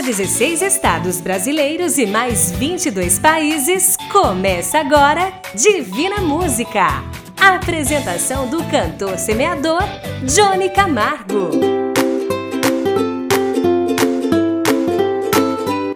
para 16 estados brasileiros e mais 22 países, começa agora Divina Música. A apresentação do cantor semeador Johnny Camargo.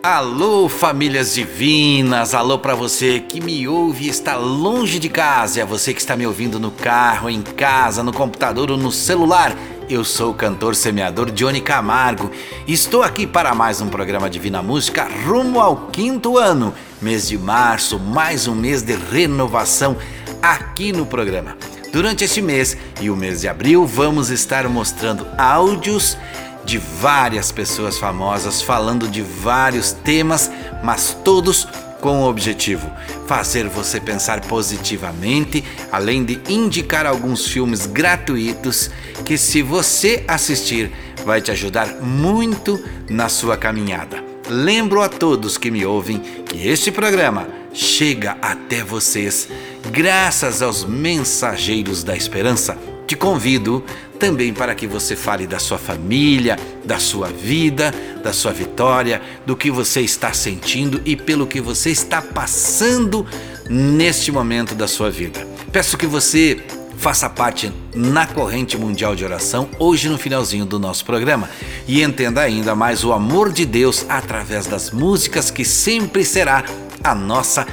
Alô, famílias divinas! Alô para você que me ouve e está longe de casa e a você que está me ouvindo no carro, em casa, no computador ou no celular. Eu sou o cantor semeador Johnny Camargo e estou aqui para mais um programa Divina Música rumo ao quinto ano. Mês de março, mais um mês de renovação aqui no programa. Durante este mês e o mês de abril, vamos estar mostrando áudios de várias pessoas famosas falando de vários temas, mas todos com o objetivo fazer você pensar positivamente, além de indicar alguns filmes gratuitos que, se você assistir, vai te ajudar muito na sua caminhada. Lembro a todos que me ouvem que este programa chega até vocês graças aos mensageiros da esperança. Te convido também para que você fale da sua família, da sua vida, da sua vitória, do que você está sentindo e pelo que você está passando neste momento da sua vida. Peço que você faça parte na corrente mundial de oração hoje no finalzinho do nosso programa e entenda ainda mais o amor de Deus através das músicas que sempre será a nossa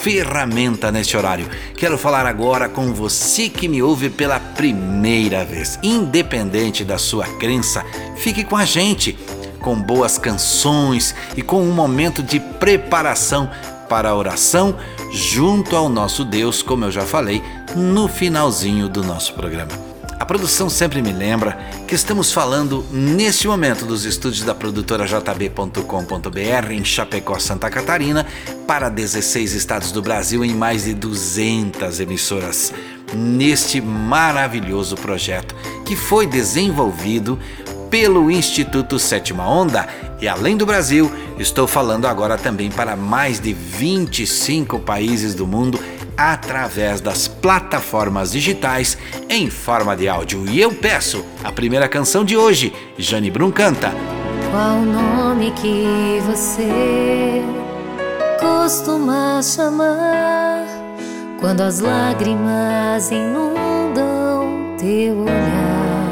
ferramenta neste horário. Quero falar agora com você que me ouve pela primeira vez. Independente da sua crença, fique com a gente, com boas canções e com um momento de preparação para a oração junto ao nosso Deus, como eu já falei no finalzinho do nosso programa. A produção sempre me lembra que estamos falando neste momento dos estúdios da produtora jb.com.br em Chapecó, Santa Catarina, para 16 estados do Brasil em mais de 200 emissoras. Neste maravilhoso projeto que foi desenvolvido pelo Instituto Sétima Onda e além do Brasil, estou falando agora também para mais de 25 países do mundo através das plataformas digitais em forma de áudio. E eu peço a primeira canção de hoje, Jane Brum canta. Qual o nome que você costuma chamar quando as lágrimas inundam teu olhar?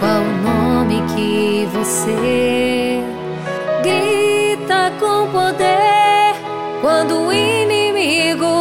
Qual o nome que você grita com poder quando o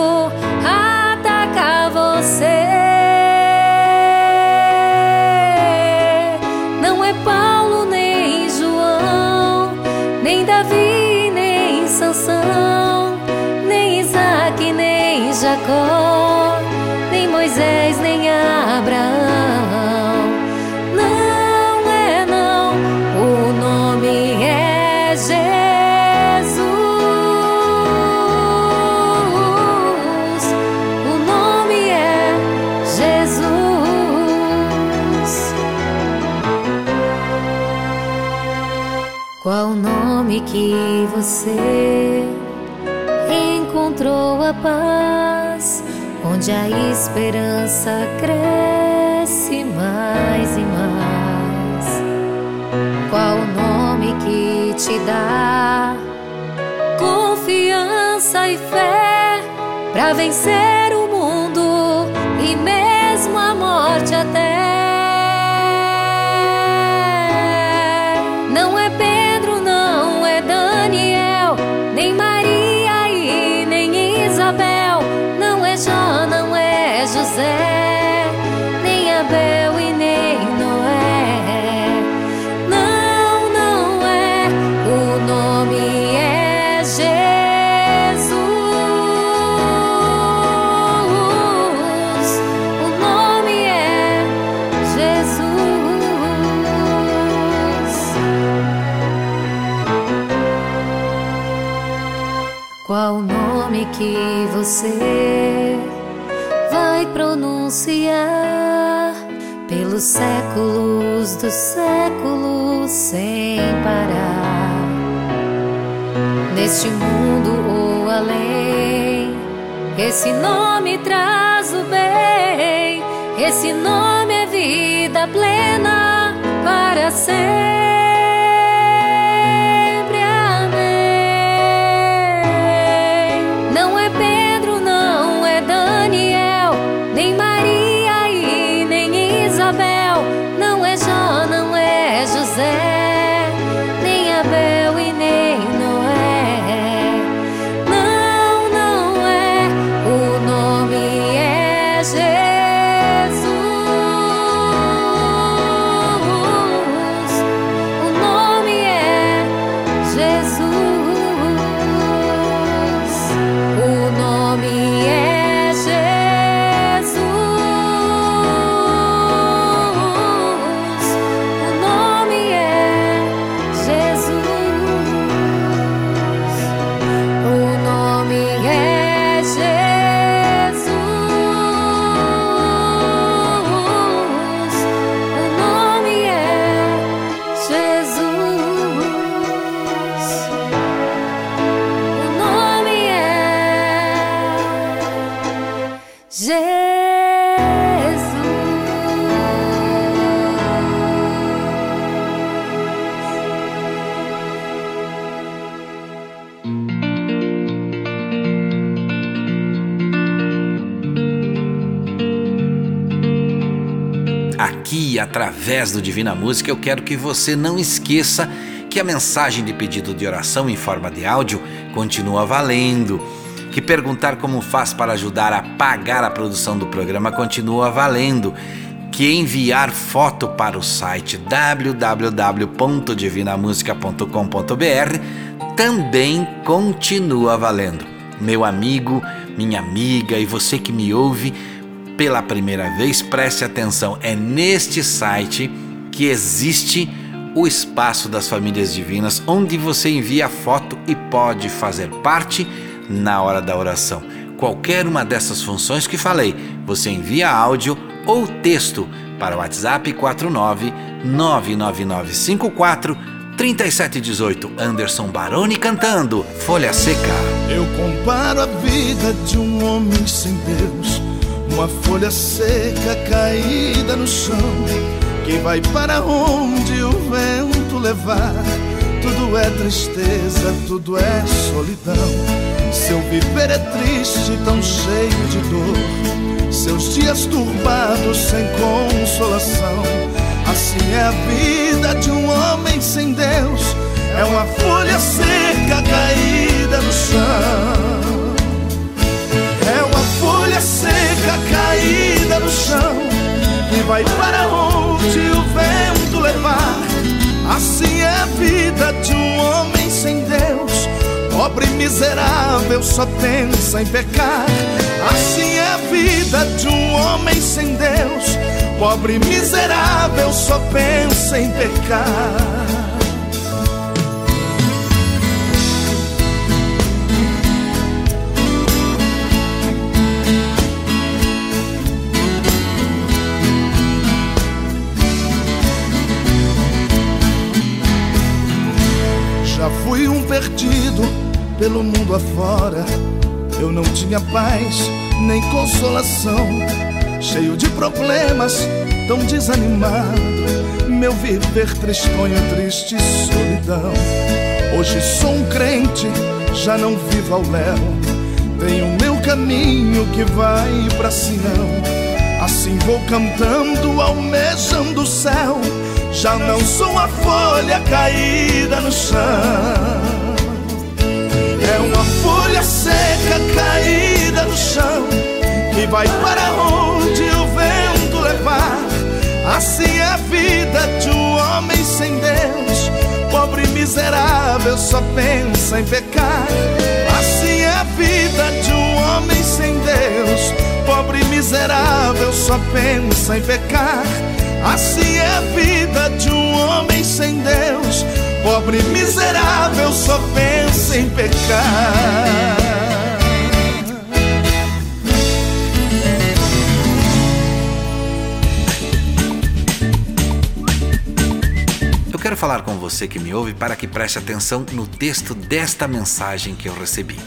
que você encontrou a paz, onde a esperança cresce mais e mais. Qual o nome que te dá confiança e fé para vencer que você vai pronunciar pelos séculos dos séculos sem parar. Neste mundo ou além, esse nome traz o bem, esse nome é vida plena para sempre. Através do Divina Música, eu quero que você não esqueça que a mensagem de pedido de oração em forma de áudio continua valendo. Que perguntar como faz para ajudar a pagar a produção do programa continua valendo. Que enviar foto para o site www.divinamusica.com.br também continua valendo. Meu amigo, minha amiga e você que me ouve pela primeira vez, preste atenção: é neste site que existe o espaço das famílias divinas, onde você envia foto e pode fazer parte na hora da oração. Qualquer uma dessas funções que falei, você envia áudio ou texto para o WhatsApp 49 99954 3718 Anderson Baroni cantando Folha Seca. Eu comparo a vida de um homem sem Deus, uma folha seca caída no chão que vai para onde o vento levar. Tudo é tristeza, tudo é solidão. Seu viver é triste, tão cheio de dor. Seus dias turbados, sem consolação. Assim é a vida de um homem sem Deus. É uma folha seca caída no chão. Seca caída no chão que vai para onde o vento levar. Assim é a vida de um homem sem Deus, pobre e miserável, só pensa em pecar. Assim é a vida de um homem sem Deus, pobre e miserável, só pensa em pecar. Fui um perdido pelo mundo afora. Eu não tinha paz nem consolação, cheio de problemas, tão desanimado. Meu viver tristonho, triste solidão. Hoje sou um crente, já não vivo ao léu. Tenho meu caminho que vai pra Sião. Assim vou cantando, almejando o céu já não sou a folha caída no chão. É uma folha seca caída no chão que vai para onde o vento levar. Assim é a vida de um homem sem Deus, pobre e miserável, só pensa em pecar. Assim é a vida de um homem sem Deus, pobre e miserável, só pensa em pecar. Assim é a vida de um homem sem Deus, pobre miserável, só pensa em pecar. Eu quero falar com você que me ouve para que preste atenção no texto desta mensagem que eu recebi.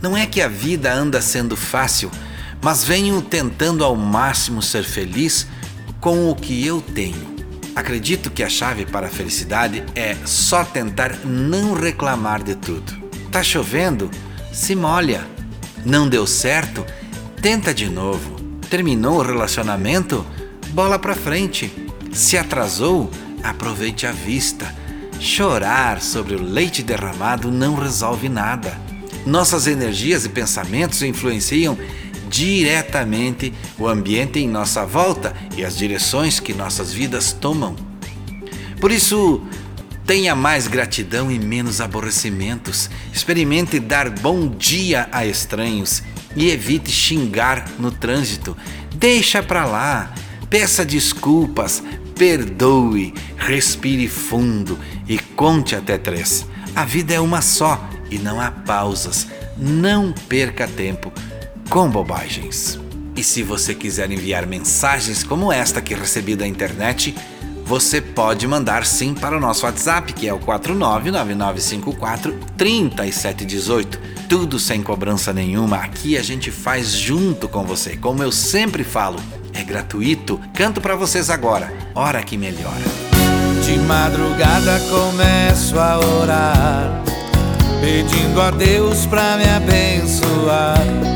Não é que a vida anda sendo fácil, mas venho tentando ao máximo ser feliz com o que eu tenho. Acredito que a chave para a felicidade é só tentar não reclamar de tudo. Tá chovendo? Se molha. Não deu certo? Tenta de novo. Terminou o relacionamento? Bola para frente. Se atrasou? Aproveite a vista. Chorar sobre o leite derramado não resolve nada. Nossas energias e pensamentos influenciam diretamente o ambiente em nossa volta e as direções que nossas vidas tomam. Por isso, tenha mais gratidão e menos aborrecimentos. Experimente dar bom dia a estranhos e evite xingar no trânsito. Deixa para lá. Peça desculpas, perdoe, respire fundo e conte até três. A vida é uma só e não há pausas. Não perca tempo com bobagens. E se você quiser enviar mensagens como esta que recebi da internet, você pode mandar sim para o nosso WhatsApp, que é o 499943718. Tudo sem cobrança nenhuma. Aqui a gente faz junto com você. Como eu sempre falo, é gratuito. Canto para vocês agora. Hora que melhora. De madrugada começo a orar, pedindo a Deus para me abençoar.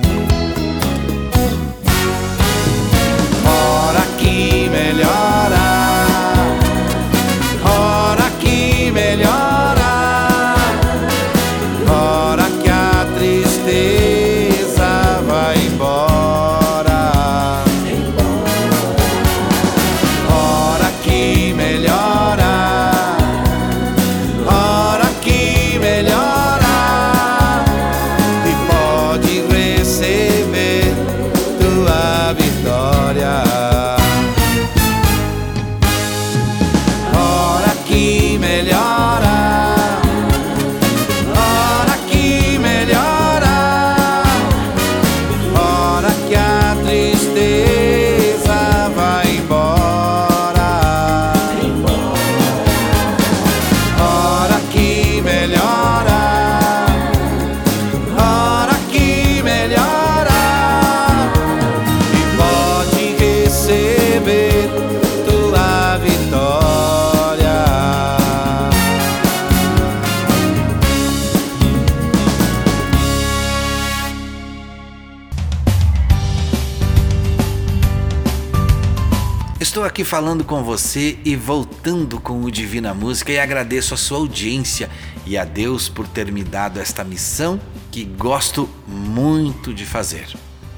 Aqui falando com você e voltando com o Divina Música e agradeço a sua audiência e a Deus por ter me dado esta missão que gosto muito de fazer.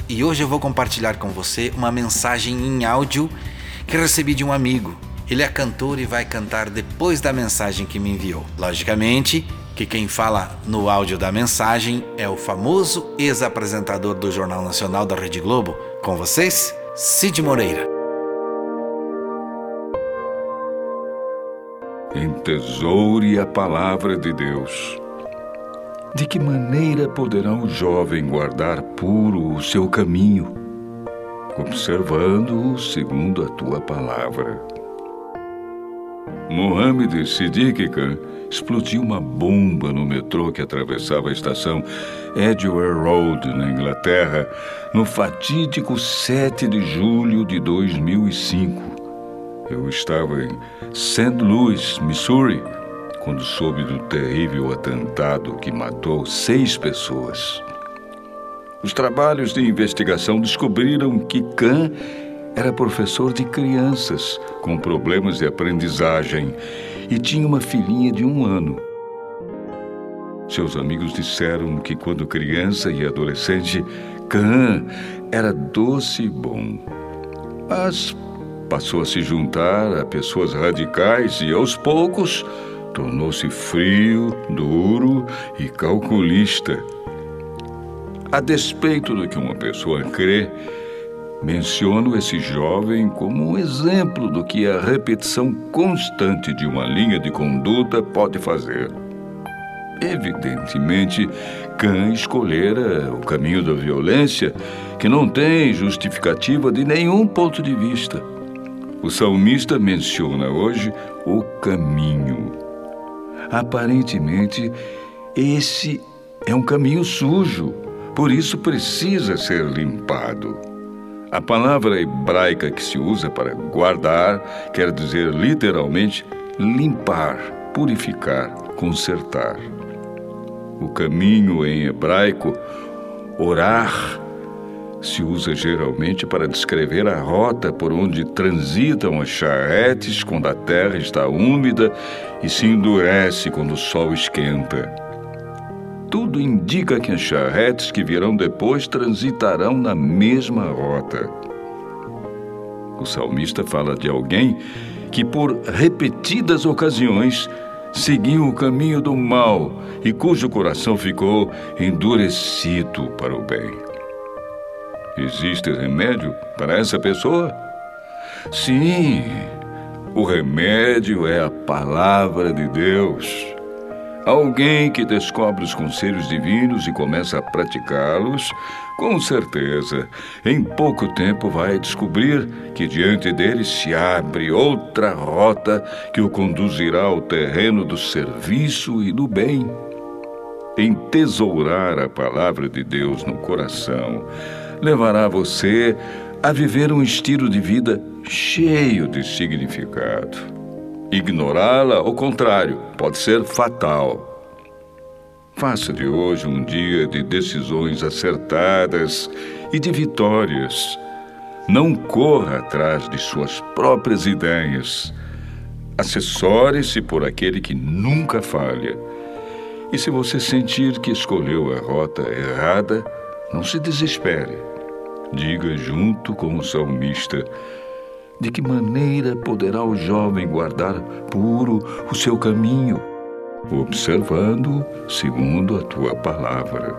E hoje eu vou compartilhar com você uma mensagem em áudio que recebi de um amigo. Ele é cantor e vai cantar depois da mensagem que me enviou. Logicamente que quem fala no áudio da mensagem é o famoso ex-apresentador do Jornal Nacional da Rede Globo. Com vocês, Cid Moreira. Entesoure a palavra de Deus. De que maneira poderá o jovem guardar puro o seu caminho? Observando-o segundo a tua palavra. Mohammed Siddiq Khan explodiu uma bomba no metrô que atravessava a estação Edgware Road, na Inglaterra, no fatídico 7 de julho de 2005. Eu estava em St. Louis, Missouri, quando soube do terrível atentado que matou seis pessoas. Os trabalhos de investigação descobriram que Khan era professor de crianças com problemas de aprendizagem e tinha uma filhinha de um ano. Seus amigos disseram que, quando criança e adolescente, Khan era doce e bom. Mas passou a se juntar a pessoas radicais e, aos poucos, tornou-se frio, duro e calculista. A despeito do que uma pessoa crê, menciono esse jovem como um exemplo do que a repetição constante de uma linha de conduta pode fazer. Evidentemente, Kant escolhera o caminho da violência, que não tem justificativa de nenhum ponto de vista. O salmista menciona hoje o caminho. Aparentemente, esse é um caminho sujo, por isso precisa ser limpado. A palavra hebraica que se usa para guardar quer dizer literalmente limpar, purificar, consertar. O caminho em hebraico, orar, se usa geralmente para descrever a rota por onde transitam as charretes quando a terra está úmida e se endurece quando o sol esquenta. Tudo indica que as charretes que virão depois transitarão na mesma rota. O salmista fala de alguém que, por repetidas ocasiões, seguiu o caminho do mal e cujo coração ficou endurecido para o bem. Existe remédio para essa pessoa? Sim, o remédio é a palavra de Deus. Alguém que descobre os conselhos divinos e começa a praticá-los, com certeza, em pouco tempo vai descobrir que diante dele se abre outra rota que o conduzirá ao terreno do serviço e do bem. Entesourar a palavra de Deus no coração levará você a viver um estilo de vida cheio de significado. Ignorá-la, ao contrário, pode ser fatal. Faça de hoje um dia de decisões acertadas e de vitórias. Não corra atrás de suas próprias ideias. Assessore-se por aquele que nunca falha. E se você sentir que escolheu a rota errada, não se desespere. Diga junto com o salmista: de que maneira poderá o jovem guardar puro o seu caminho, observando segundo a tua palavra?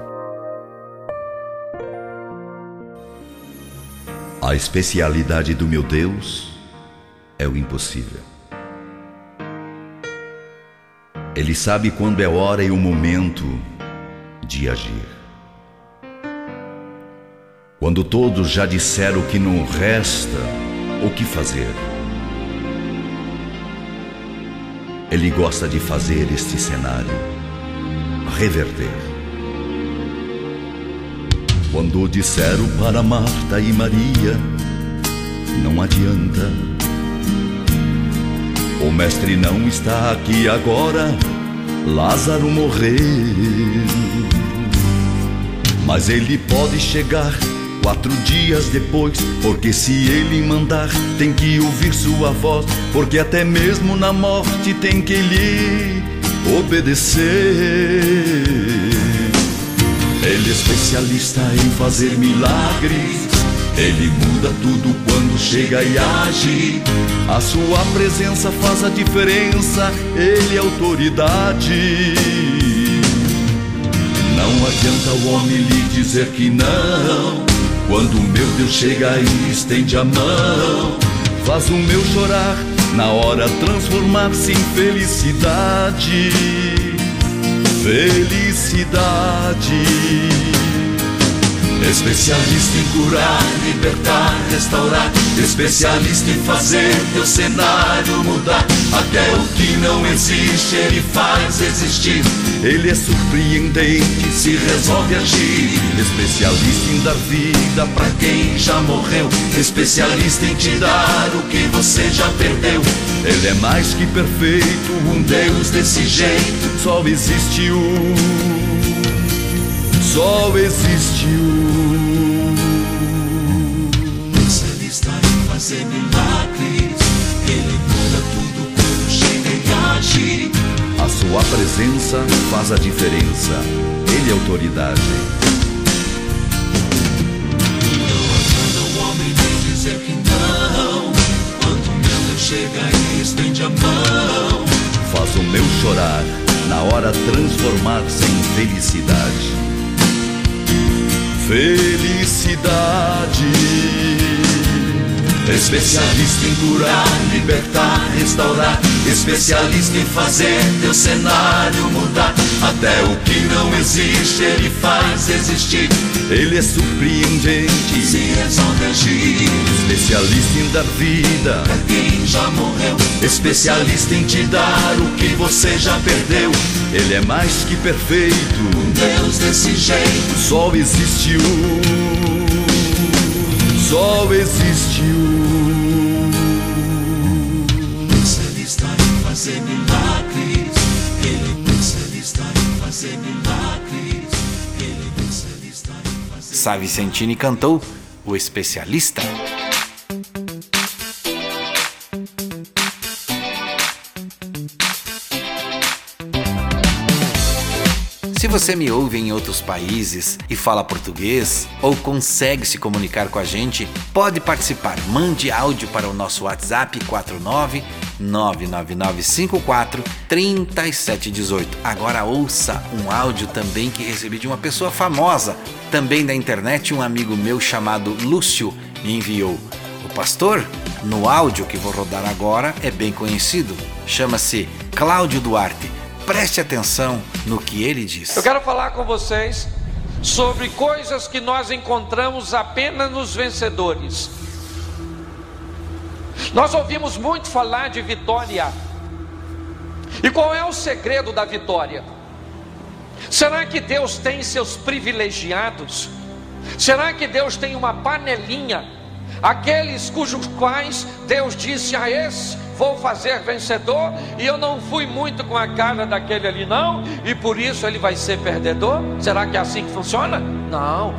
A especialidade do meu Deus é o impossível. Ele sabe quando é hora e o momento de agir. Quando todos já disseram que não resta o que fazer. Ele gosta de fazer este cenário reverter. Quando disseram para Marta e Maria, não adianta. O mestre não está aqui agora, Lázaro morreu. Mas ele pode chegar Quatro dias depois, porque se ele mandar, tem que ouvir sua voz, porque até mesmo na morte tem que lhe obedecer. Ele é especialista em fazer milagres, ele muda tudo quando chega e age. A sua presença faz a diferença, ele é autoridade. Não adianta o homem lhe dizer que não. Quando meu Deus chega e estende a mão, faz o meu chorar, na hora transformar-se em felicidade. Felicidade. Especialista em curar, libertar, restaurar. Especialista em fazer teu cenário mudar. Até o que não existe, ele faz existir. Ele é surpreendente, se resolve agir. Especialista em dar vida para quem já morreu. Especialista em te dar o que você já perdeu. Ele é mais que perfeito, um Deus desse jeito. Só existe um só existe um. Sua presença faz a diferença, ele é autoridade. Não homem dizer que não, quando meu chega e estende a mão. Faz o meu chorar, na hora transformar-se em felicidade felicidade. Especialista em curar, libertar, restaurar. Especialista em fazer teu cenário mudar. Até o que não existe, ele faz existir. Ele é surpreendente, se agir. Especialista em dar vida pra quem já morreu. Especialista em te dar o que você já perdeu. Ele é mais que perfeito. Um Deus desse jeito só existe um. Só existe um. Sá Vicentini cantou O Especialista. Se você me ouve em outros países e fala português ou consegue se comunicar com a gente, pode participar. Mande áudio para o nosso WhatsApp 49 99954 3718. Agora ouça um áudio também que recebi de uma pessoa famosa, também da internet, um amigo meu chamado Lúcio me enviou. O pastor, no áudio que vou rodar agora, é bem conhecido. Chama-se Cláudio Duarte. Preste atenção no que ele diz. Eu quero falar com vocês sobre coisas que nós encontramos apenas nos vencedores. Nós ouvimos muito falar de vitória. E qual é o segredo da vitória? Será que Deus tem seus privilegiados? Será que Deus tem uma panelinha? Aqueles cujos quais Deus disse a esse vou fazer vencedor, e eu não fui muito com a cara daquele ali, não, e por isso ele vai ser perdedor? Será que é assim que funciona? Não.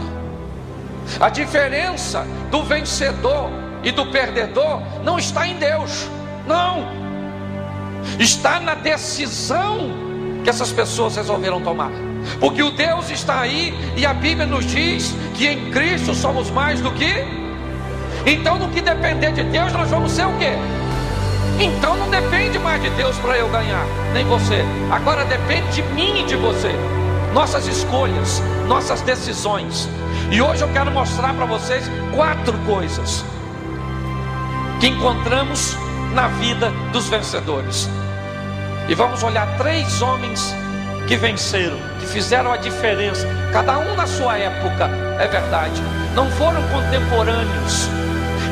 A diferença do vencedor e do perdedor não está em Deus, não, está na decisão que essas pessoas resolveram tomar. Porque o Deus está aí e a Bíblia nos diz que em Cristo somos mais do que. Então, no que depender de Deus, nós vamos ser o quê? Então não depende mais de Deus para eu ganhar, nem você. Agora depende de mim e de você. Nossas escolhas, nossas decisões. E hoje eu quero mostrar para vocês quatro coisas que encontramos na vida dos vencedores. E vamos olhar três homens que venceram, que fizeram a diferença, cada um na sua época, é verdade. Não foram contemporâneos,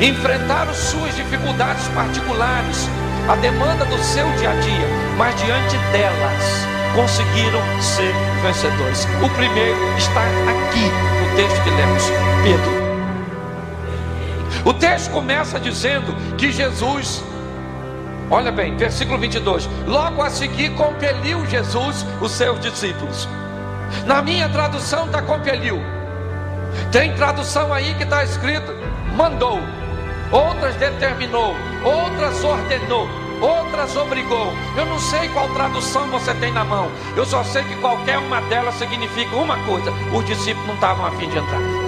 enfrentaram suas dificuldades particulares, a demanda do seu dia a dia, mas diante delas conseguiram ser vencedores. O primeiro está aqui no texto que lemos, Pedro. O texto começa dizendo que Jesus, olha bem, versículo 22, logo a seguir compeliu Jesus os seus discípulos. Na minha tradução está compeliu. Tem tradução aí que está escrito mandou outras determinou, outras ordenou, outras obrigou. Eu não sei qual tradução você tem na mão, eu só sei que qualquer uma delas significa uma coisa: os discípulos não estavam a fim de entrar.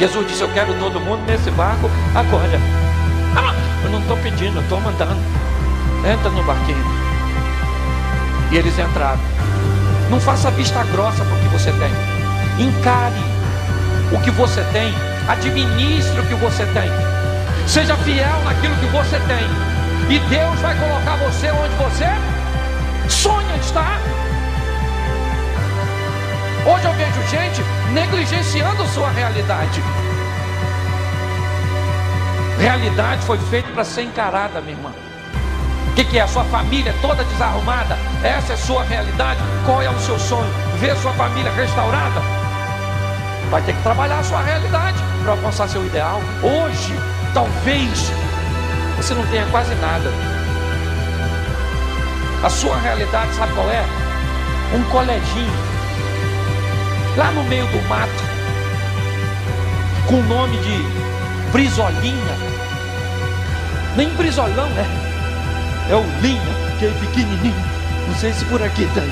Jesus disse: Eu quero todo mundo nesse barco agora. Ah, eu não estou pedindo, eu estou mandando. Entra no barquinho. E eles entraram. Não faça vista grossa para o que você tem. Encare o que você tem Administre o que você tem. Seja fiel naquilo que você tem. E Deus vai colocar você onde você sonha estar. Hoje eu vejo gente negligenciando sua realidade. Realidade foi feita para ser encarada, minha irmã. O que, que, é? A sua família toda desarrumada? Essa é sua realidade? Qual é o seu sonho? Ver sua família restaurada? Vai ter que trabalhar a sua realidade para alcançar seu ideal. Hoje, talvez, você não tenha quase nada. A sua realidade, sabe qual é? Um coleginho, lá no meio do mato, com o nome de Brisolinha. Nem Brisolão, né? É o Linha, que é pequenininho. Não sei se por aqui tem.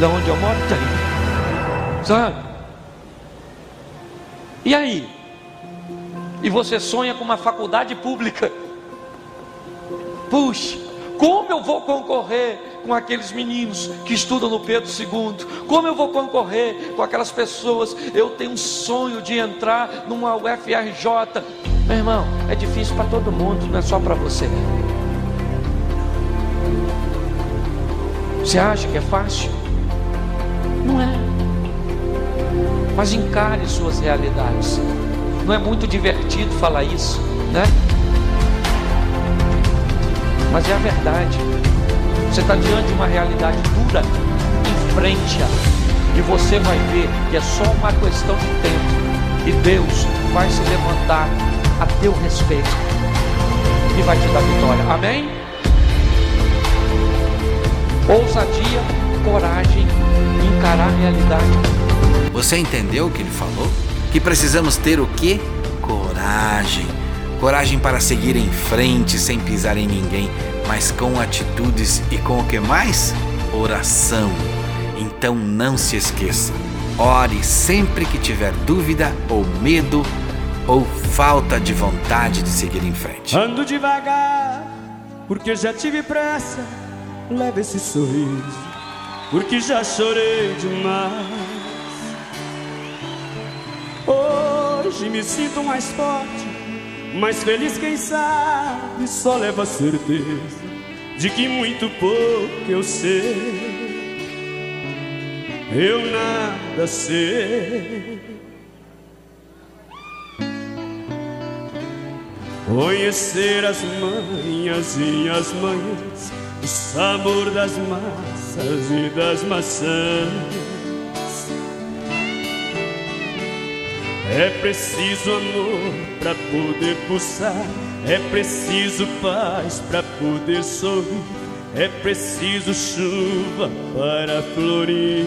Lá onde eu moro tem. Sabe? E aí? e você sonha com uma faculdade pública. Puxa, como eu vou concorrer com aqueles meninos que estudam no Pedro II? Como eu vou concorrer com aquelas pessoas? Eu tenho um sonho de entrar numa UFRJ. Meu irmão, é difícil para todo mundo, não é só para você. Você acha que é fácil? Não é. Mas encare suas realidades. Não é muito divertido falar isso, né? Mas é a verdade. Você está diante de uma realidade dura, enfrente-a. E você vai ver que é só uma questão de tempo. E Deus vai se levantar a teu respeito e vai te dar vitória. Amém? Ousadia, coragem, encarar a realidade. Você entendeu o que ele falou? Que precisamos ter o quê? Coragem. Coragem para seguir em frente sem pisar em ninguém, mas com atitudes e com o que mais? Oração. Então não se esqueça. Ore sempre que tiver dúvida ou medo ou falta de vontade de seguir em frente. Ando devagar, porque já tive pressa. Leva esse sorriso, porque já chorei demais. Hoje me sinto mais forte, mais feliz, quem sabe. Só leva a certeza de que muito pouco eu sei. Eu nada sei. Conhecer as manhas e as manhãs, o sabor das massas e das maçãs. É preciso amor para poder pulsar, é preciso paz para poder sorrir, é preciso chuva para florir.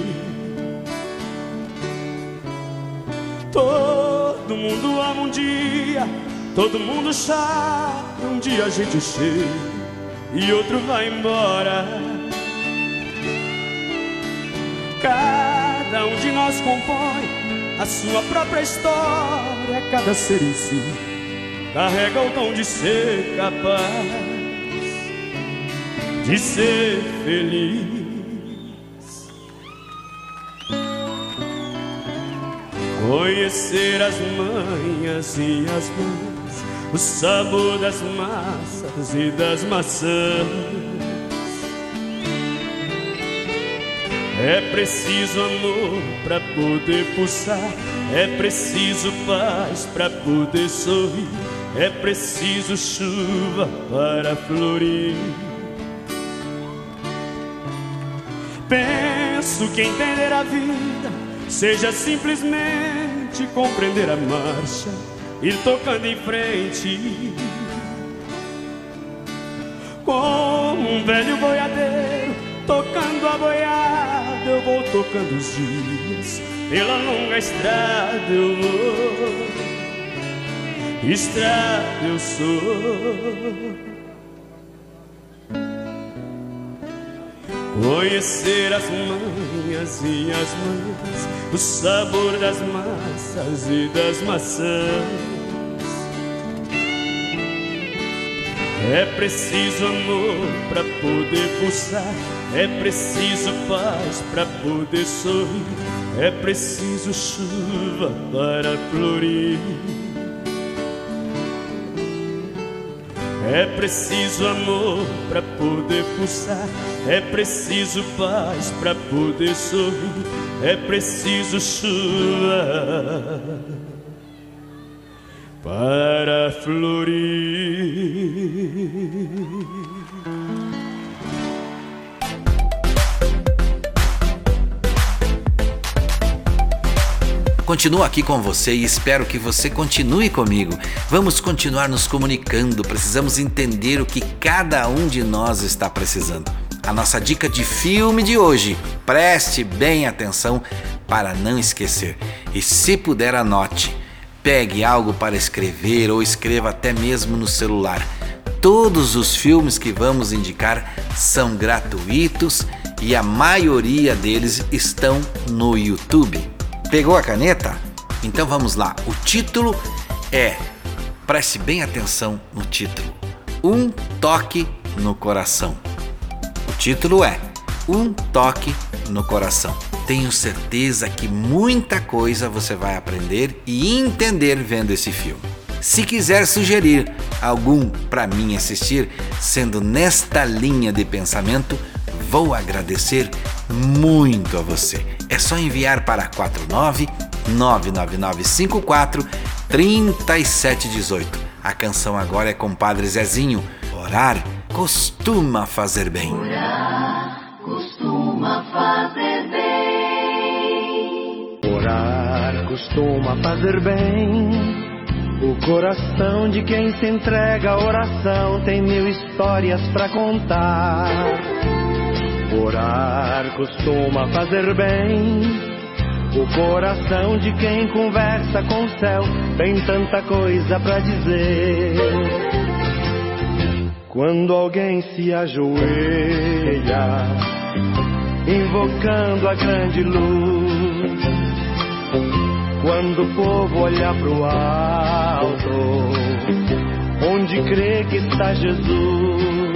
Todo mundo ama um dia Todo mundo chato, um dia a gente chega e outro vai embora. Cada um de nós compõe a sua própria história, cada ser em si carrega o dom de ser capaz de ser feliz. Conhecer as manhas e as mães o sabor das massas e das maçãs. É preciso amor para poder pulsar, é preciso paz para poder sorrir, é preciso chuva para florir. Penso que entender a vida seja simplesmente compreender a marcha ir tocando em frente. Como um velho boiadeiro tocando a boiada, eu vou tocando os dias pela longa estrada eu vou. Estrada eu sou. Conhecer as manhas e as manhãs, o sabor das massas e das maçãs. É preciso amor para poder pulsar, é preciso paz para poder sorrir, é preciso chuva para florir. É preciso amor para poder pulsar, é preciso paz para poder sorrir, é preciso chuva para florir. Continuo aqui com você e espero que você continue comigo. Vamos continuar nos comunicando, precisamos entender o que cada um de nós está precisando. A nossa dica de filme de hoje, preste bem atenção para não esquecer. E se puder, anote. Pegue algo para escrever ou escreva até mesmo no celular. Todos os filmes que vamos indicar são gratuitos e a maioria deles estão no YouTube. Pegou a caneta? Então vamos lá. O título é, preste bem atenção no título: Um Toque no Coração. O título é Um Toque no Coração. Tenho certeza que muita coisa você vai aprender e entender vendo esse filme. Se quiser sugerir algum para mim assistir, sendo nesta linha de pensamento, vou agradecer muito a você. É só enviar para 49 99954 3718. A canção agora é com Padre Zezinho. Orar costuma fazer bem. Orar costuma fazer bem. Orar costuma fazer bem. O coração de quem se entrega à oração tem mil histórias para contar. Orar costuma fazer bem. O coração de quem conversa com o céu tem tanta coisa para dizer. Quando alguém se ajoelha, invocando a grande luz, quando o povo olha pro alto, onde crê que está Jesus,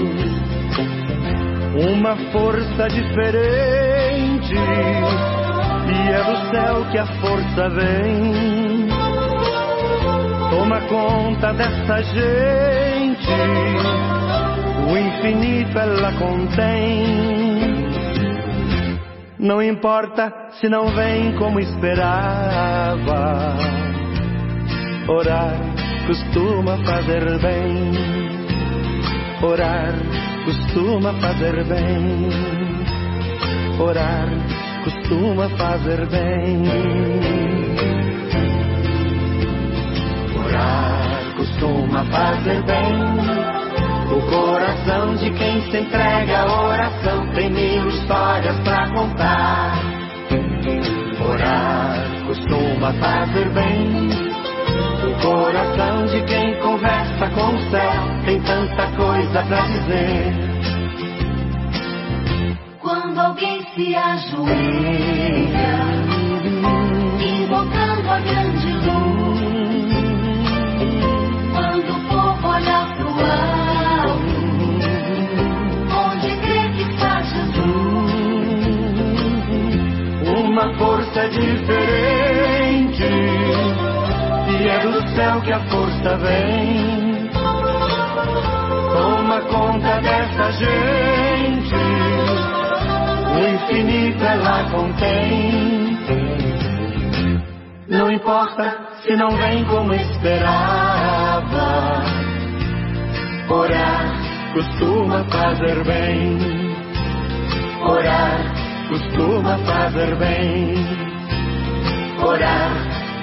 uma força diferente e é do céu que a força vem. Toma conta dessa gente, o infinito ela contém. Não importa se não vem como esperava, orar costuma fazer bem. Orar costuma fazer bem. Orar costuma fazer bem. Orar costuma fazer bem. O coração de quem se entrega à oração tem mil histórias pra contar. Orar costuma fazer bem. O coração de quem conversa com o céu tem tanta coisa pra dizer. Quando alguém se ajoelha, invocando a grande luz, quando o povo olha pro alto, onde crê que está Jesus, uma força diferente. E é do céu que a força vem. Conta dessa gente. O infinito ela contém. Não importa se não vem como esperava. Orar costuma fazer bem. Orar costuma fazer bem. Orar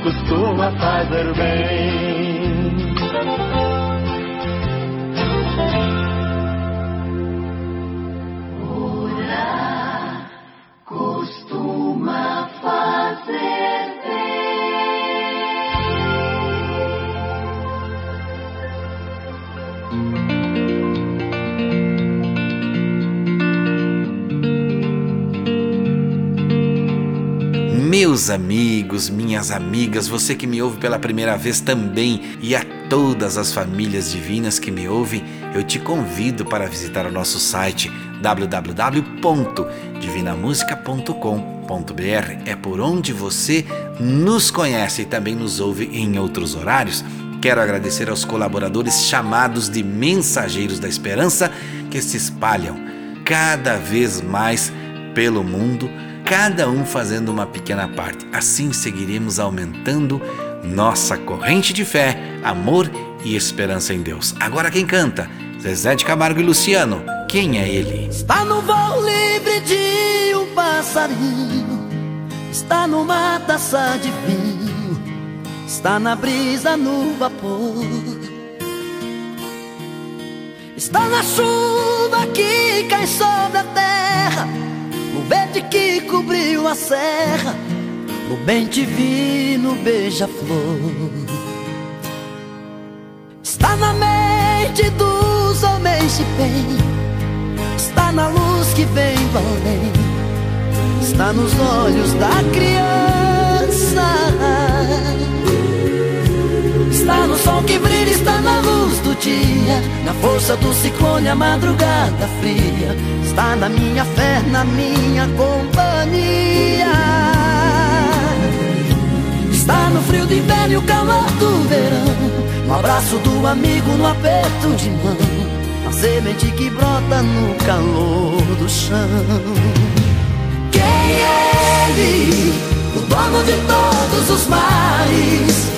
costuma fazer bem. Meus amigos, minhas amigas, você que me ouve pela primeira vez também e a todas as famílias divinas que me ouvem, eu te convido para visitar o nosso site www.divinamusica.com.br. É por onde você nos conhece e também nos ouve em outros horários. Quero agradecer aos colaboradores chamados de Mensageiros da Esperança que se espalham cada vez mais pelo mundo, cada um fazendo uma pequena parte. Assim seguiremos aumentando nossa corrente de fé, amor e esperança em Deus. Agora quem canta? Zezé de Camargo e Luciano. Quem é ele? Está no voo livre de um passarinho, está numa taça de vinho, está na brisa no vapor. Está na chuva que cai sobre a terra, no verde que cobriu a serra, no bem divino beija-flor. Está na mente dos homens de bem, está na luz que vem do além, está nos olhos da criança. Está no sol que brilha, está na luz do dia, na força do ciclone, a madrugada fria. Está na minha fé, na minha companhia. Está no frio do inverno e o calor do verão, No abraço do amigo, no aperto de mão A semente que brota no calor do chão Quem é ele? O dono de todos os mares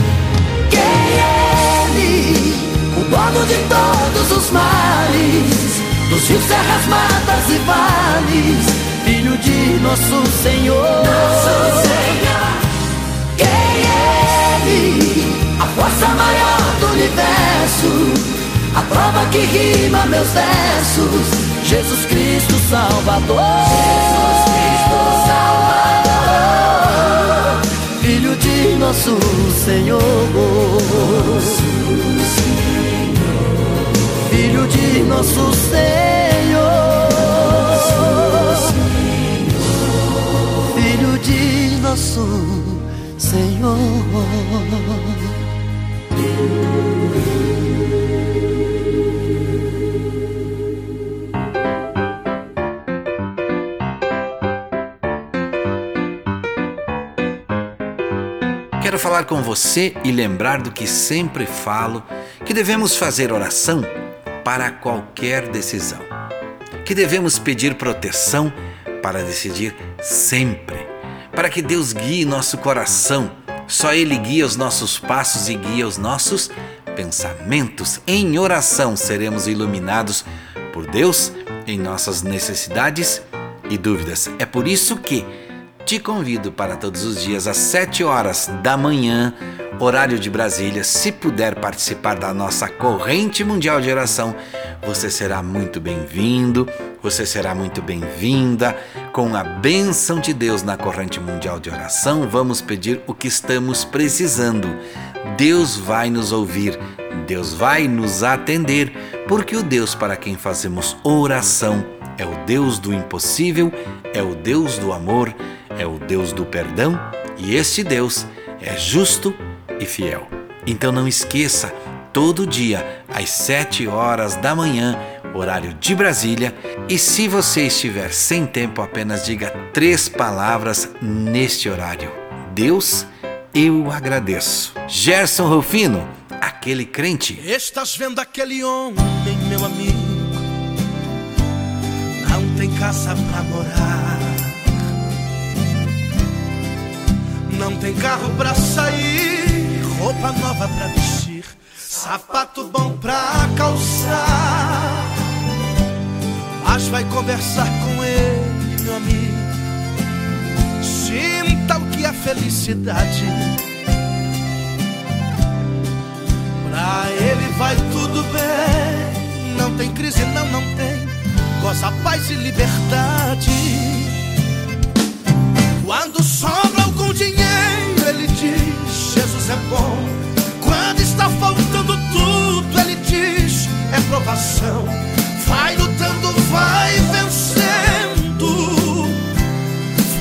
Dono de todos os mares, dos rios, serras, matas e vales, filho de nosso Senhor. Nosso Senhor. Quem é Ele? A força maior do universo, a prova que rima meus versos, Jesus Cristo Salvador. Jesus Cristo Salvador, filho de nosso Senhor. Filho de nosso Senhor, Filho de nosso Senhor. Quero falar com você e lembrar do que sempre falo, que devemos fazer oração para qualquer decisão. Que devemos pedir proteção para decidir sempre. Para que Deus guie nosso coração. Só Ele guia os nossos passos e guia os nossos pensamentos. Em oração seremos iluminados por Deus em nossas necessidades e dúvidas. É por isso que te convido para todos os dias às 7 horas da manhã, horário de Brasília. Se puder participar da nossa corrente mundial de oração, você será muito bem-vindo, você será muito bem-vinda. Com a bênção de Deus na corrente mundial de oração, vamos pedir o que estamos precisando. Deus vai nos ouvir, Deus vai nos atender, porque o Deus para quem fazemos oração é o Deus do impossível, é o Deus do amor, é o Deus do perdão e este Deus é justo e fiel. Então não esqueça, todo dia às sete horas da manhã, horário de Brasília, e se você estiver sem tempo, apenas diga três palavras neste horário. Deus, eu agradeço. Gerson Rufino, aquele crente. Estás vendo aquele homem, meu amigo? Não tem casa pra morar. Não tem carro pra sair, roupa nova pra vestir, sapato bom pra calçar. mas vai conversar com ele, meu amigo. Sinta o que é felicidade. Pra ele vai tudo bem. Não tem crise, não, não tem. Goza paz e liberdade. Quando sobra algum dinheiro, ele diz: Jesus é bom. Quando está faltando tudo, ele diz: é provação. Vai lutando, vai vencendo.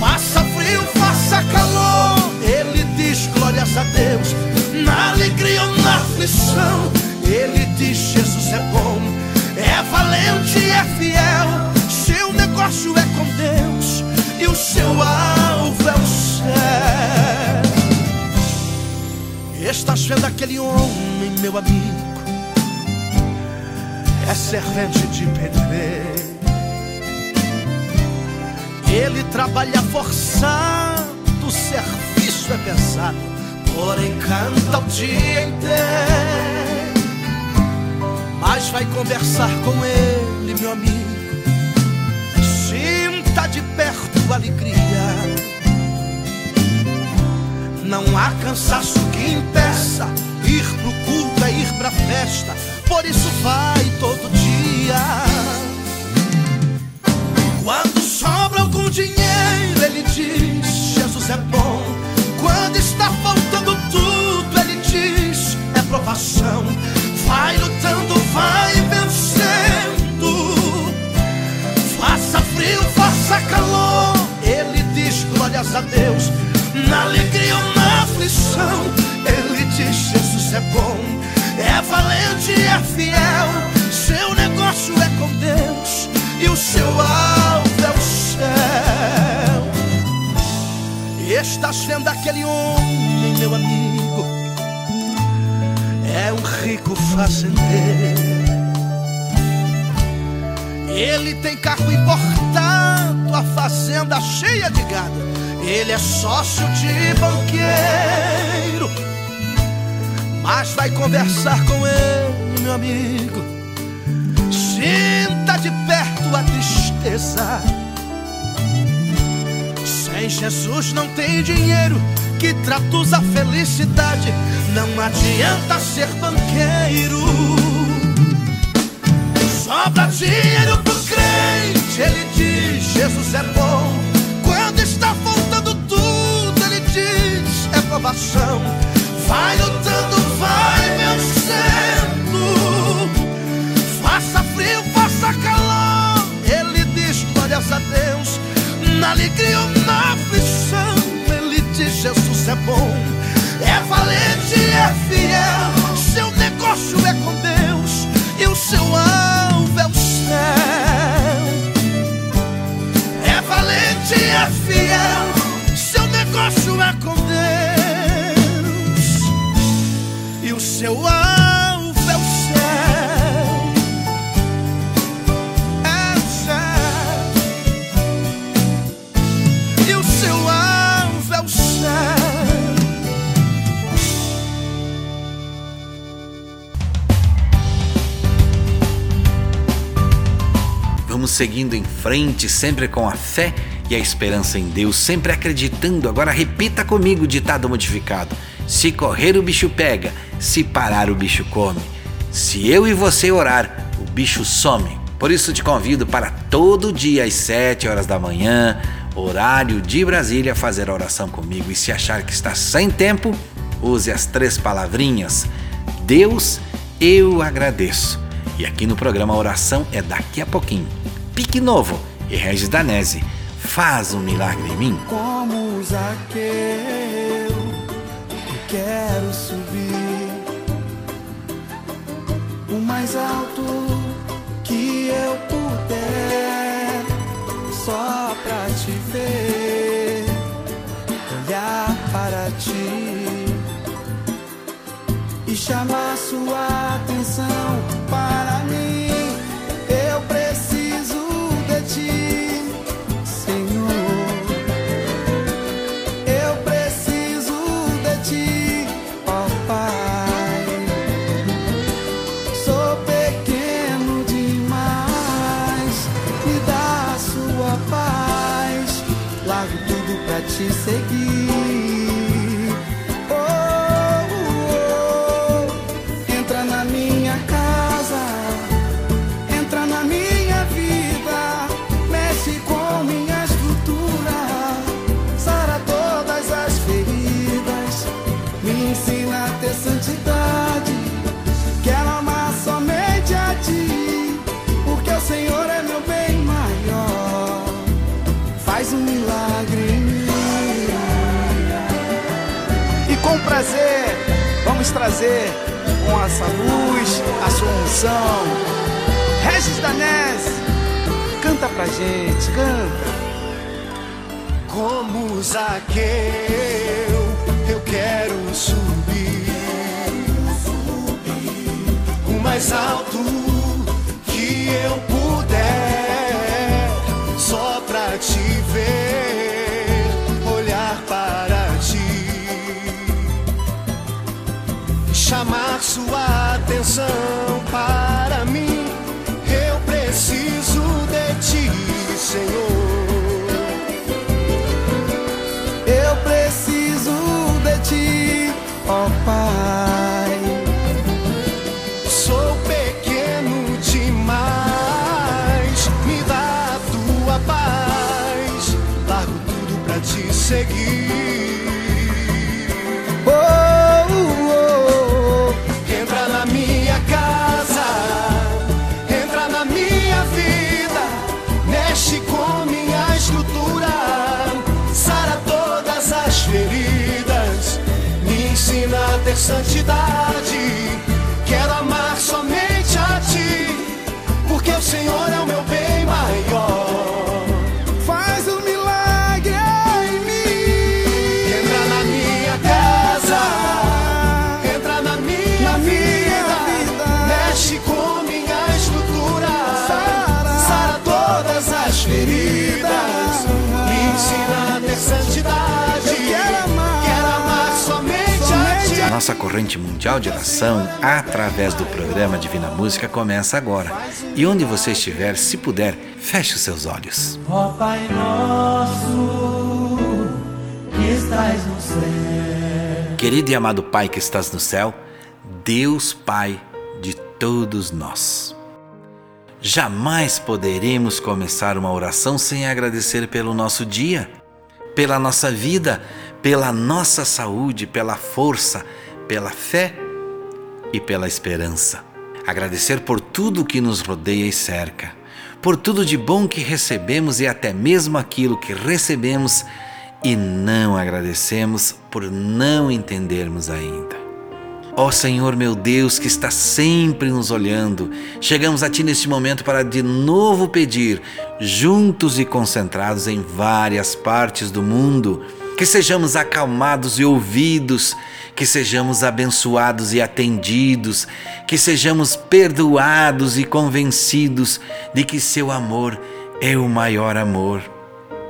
Faça frio, faça calor. Ele diz: glórias a Deus. Na alegria ou na aflição, ele diz: Jesus é bom. É valente, é fiel. Negócio é com Deus e o seu alvo é o céu. Estás vendo aquele homem, meu amigo? É servente de pedreiro. Ele trabalha forçado, o serviço é pesado, porém canta o dia inteiro. Mas vai conversar com ele, meu amigo. Perto a alegria. Não há cansaço que impeça ir pro culto, é ir pra festa. Por isso vai todo dia. Quando sobra algum dinheiro, ele diz: Jesus é bom. Quando está faltando tudo, ele diz: é provação. Vai lutando, vai vencendo. Faça frio, calor. Ele diz: glórias a Deus. Na alegria ou na aflição, ele diz: Jesus é bom. É valente, é fiel. Seu negócio é com Deus e o seu alvo é o céu. Estás vendo aquele homem, meu amigo? É um rico fazendeiro. Ele tem carro importado, a fazenda cheia de gado. Ele é sócio de banqueiro. Mas vai conversar com ele, meu amigo. Sinta de perto a tristeza. Sem Jesus não tem dinheiro que traduz a felicidade. Não adianta ser banqueiro. Sobra dinheiro pro crente, ele diz: Jesus é bom. Quando está faltando tudo, ele diz: é provação. Vai lutando, vai vencendo. Faça frio, faça calor. Ele diz: glórias a Deus. Na alegria ou na aflição, ele diz: Jesus é bom. É valente, é fiel. Seu negócio é com Deus e o seu alvo valente, é fiel. Seu negócio é com Deus e o seu alvo é o céu. É o céu e o seu alvo é o céu. Vamos seguindo em frente, sempre com a fé e a esperança em Deus, sempre acreditando. Agora repita comigo o ditado modificado: Se correr, o bicho pega, se parar, o bicho come. Se eu e você orar, o bicho some. Por isso te convido para todo dia às 7 horas da manhã, horário de Brasília, fazer a oração comigo. E se achar que está sem tempo, use as três palavrinhas: Deus, eu agradeço. E aqui no programa a oração é daqui a pouquinho. Pique Novo e Regis Danese. Faz um milagre em mim. Como Zaqueu, eu quero subir o mais alto que eu puder, só pra te ver, olhar para ti e chamar sua atenção trazer com essa luz a sua unção. Regis Danés, canta pra gente, canta. Como Zaqueu, eu quero subir o mais alto atenção para nossa corrente mundial de oração, através do programa Divina Música, começa agora. E onde você estiver, se puder, feche os seus olhos. Ó Pai nosso, que estás no céu. Querido e amado Pai que estás no céu, Deus Pai de todos nós. Jamais poderemos começar uma oração sem agradecer pelo nosso dia, pela nossa vida, pela nossa saúde, pela força, pela fé e pela esperança. Agradecer por tudo que nos rodeia e cerca, por tudo de bom que recebemos e até mesmo aquilo que recebemos e não agradecemos por não entendermos ainda. Ó Senhor meu Deus, que está sempre nos olhando, chegamos a Ti neste momento para de novo pedir, juntos e concentrados em várias partes do mundo, que sejamos acalmados e ouvidos, que sejamos abençoados e atendidos, que sejamos perdoados e convencidos de que Seu amor é o maior amor.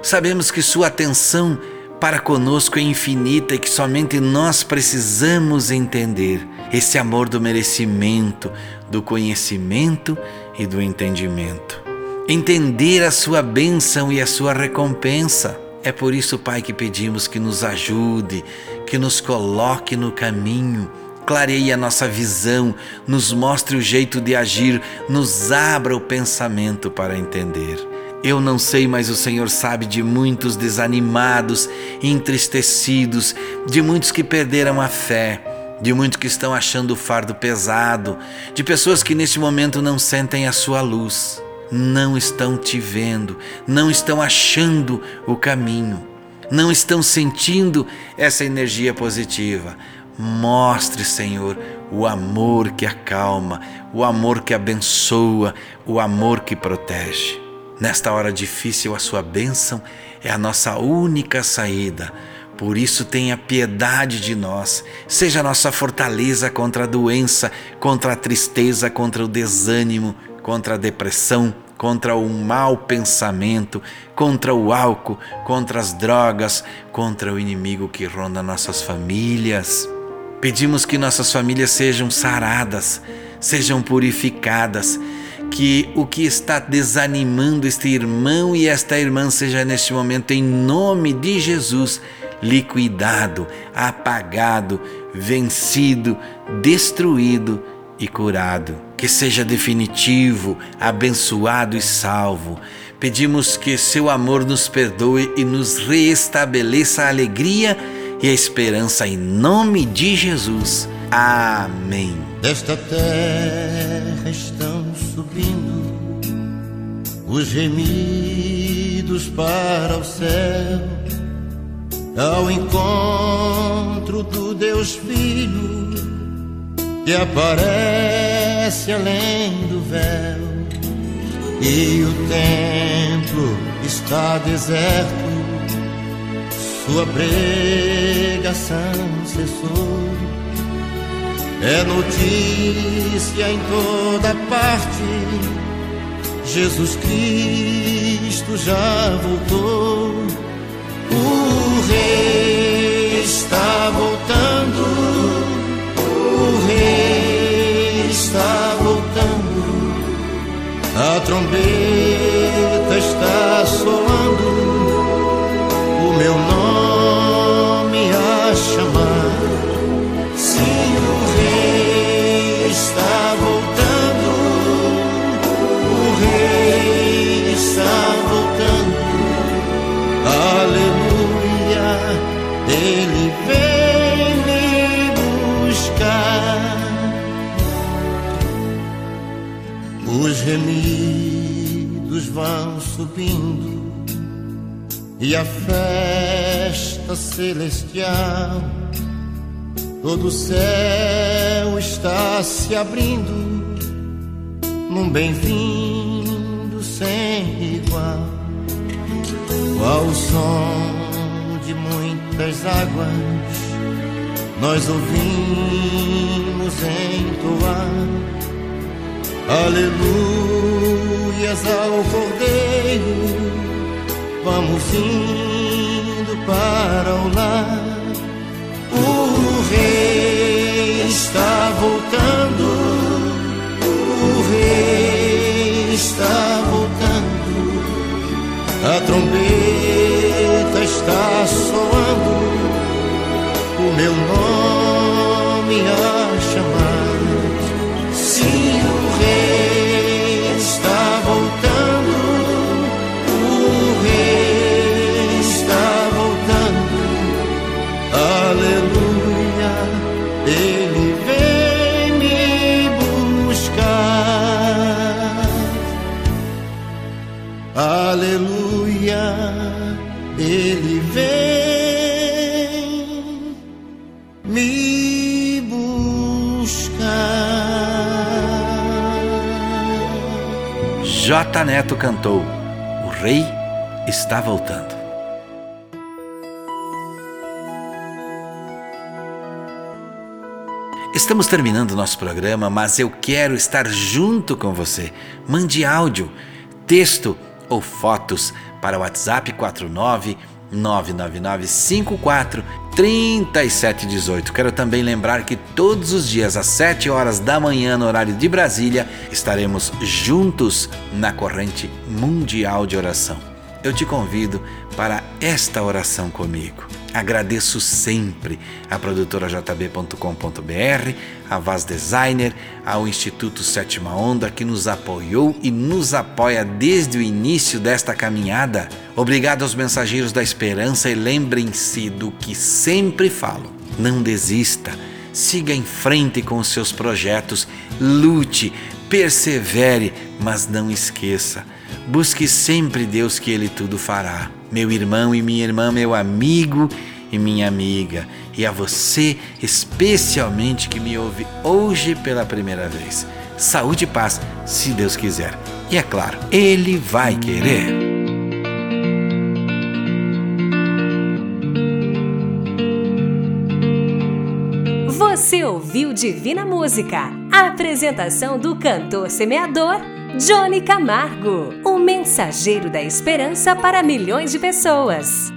Sabemos que Sua atenção para conosco é infinita e que somente nós precisamos entender esse amor do merecimento, do conhecimento e do entendimento. Entender a Sua bênção e a Sua recompensa. É por isso, Pai, que pedimos que nos ajude, que nos coloque no caminho, clareie a nossa visão, nos mostre o jeito de agir, nos abra o pensamento para entender. Eu não sei, mas o Senhor sabe de muitos desanimados, entristecidos, de muitos que perderam a fé, de muitos que estão achando o fardo pesado, de pessoas que neste momento não sentem a sua luz, não estão te vendo, não estão achando o caminho, não estão sentindo essa energia positiva. Mostre, Senhor, o amor que acalma, o amor que abençoa, o amor que protege. Nesta hora difícil, a sua bênção é a nossa única saída. Por isso, tenha piedade de nós, seja nossa fortaleza contra a doença, contra a tristeza, contra o desânimo, contra a depressão, contra o mau pensamento, contra o álcool, contra as drogas, contra o inimigo que ronda nossas famílias. Pedimos que nossas famílias sejam saradas, sejam purificadas, que o que está desanimando este irmão e esta irmã seja neste momento, em nome de Jesus, liquidado, apagado, vencido, destruído e curado. Que seja definitivo, abençoado e salvo. Pedimos que seu amor nos perdoe e nos reestabeleça a alegria e a esperança em nome de Jesus. Amém. Desta terra estão subindo os gemidos para o céu, ao encontro do Deus Filho que aparece além do véu. E o templo está deserto, sua pregação cessou. É notícia em toda parte, Jesus Cristo já voltou. O Rei está voltando, trombeta subindo e a festa celestial. Todo o céu está se abrindo num bem-vindo sem igual. Qual o som de muitas águas nós ouvimos entoar. Aleluias ao Cordeiro, vamos indo para o lar. O Rei está voltando, o Rei está voltando, a trombeta está soando, o meu nome buscar. J. Neto cantou: O Rei está voltando. Estamos terminando nosso programa, mas eu quero estar junto com você. Mande áudio, texto ou fotos para o WhatsApp 49 99954 3718. Quero também lembrar que todos os dias às 7 horas da manhã no horário de Brasília estaremos juntos na corrente mundial de oração. Eu te convido para esta oração comigo. Agradeço sempre a produtora jb.com.br, a Vaz Designer, ao Instituto Sétima Onda que nos apoiou e nos apoia desde o início desta caminhada. Obrigado aos mensageiros da esperança e lembrem-se do que sempre falo. Não desista, siga em frente com os seus projetos, lute, persevere, mas não esqueça. Busque sempre Deus que Ele tudo fará. Meu irmão e minha irmã, meu amigo e minha amiga, e a você especialmente que me ouve hoje pela primeira vez. Saúde e paz, se Deus quiser. E é claro, Ele vai querer. Você ouviu Divina Música, a apresentação do cantor semeador Johnny Camargo, o mensageiro da esperança para milhões de pessoas.